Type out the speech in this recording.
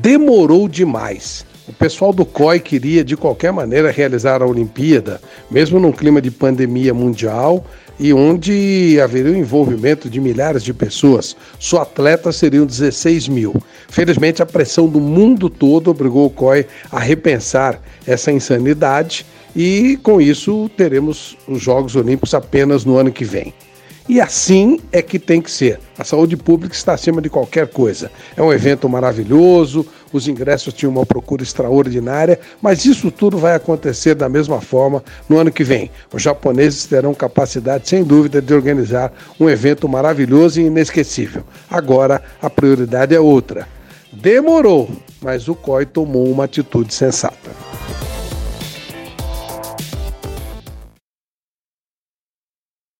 demorou demais. O pessoal do COI queria, de qualquer maneira, realizar a Olimpíada, mesmo num clima de pandemia mundial e onde haveria o envolvimento de milhares de pessoas. Só atletas seriam 16 mil. Felizmente, a pressão do mundo todo obrigou o COI a repensar essa insanidade e, com isso, teremos os Jogos Olímpicos apenas no ano que vem. E assim é que tem que ser. A saúde pública está acima de qualquer coisa. É um evento maravilhoso, os ingressos tinham uma procura extraordinária, mas isso tudo vai acontecer da mesma forma no ano que vem. Os japoneses terão capacidade, sem dúvida, de organizar um evento maravilhoso e inesquecível. Agora, a prioridade é outra. Demorou, mas o COI tomou uma atitude sensata.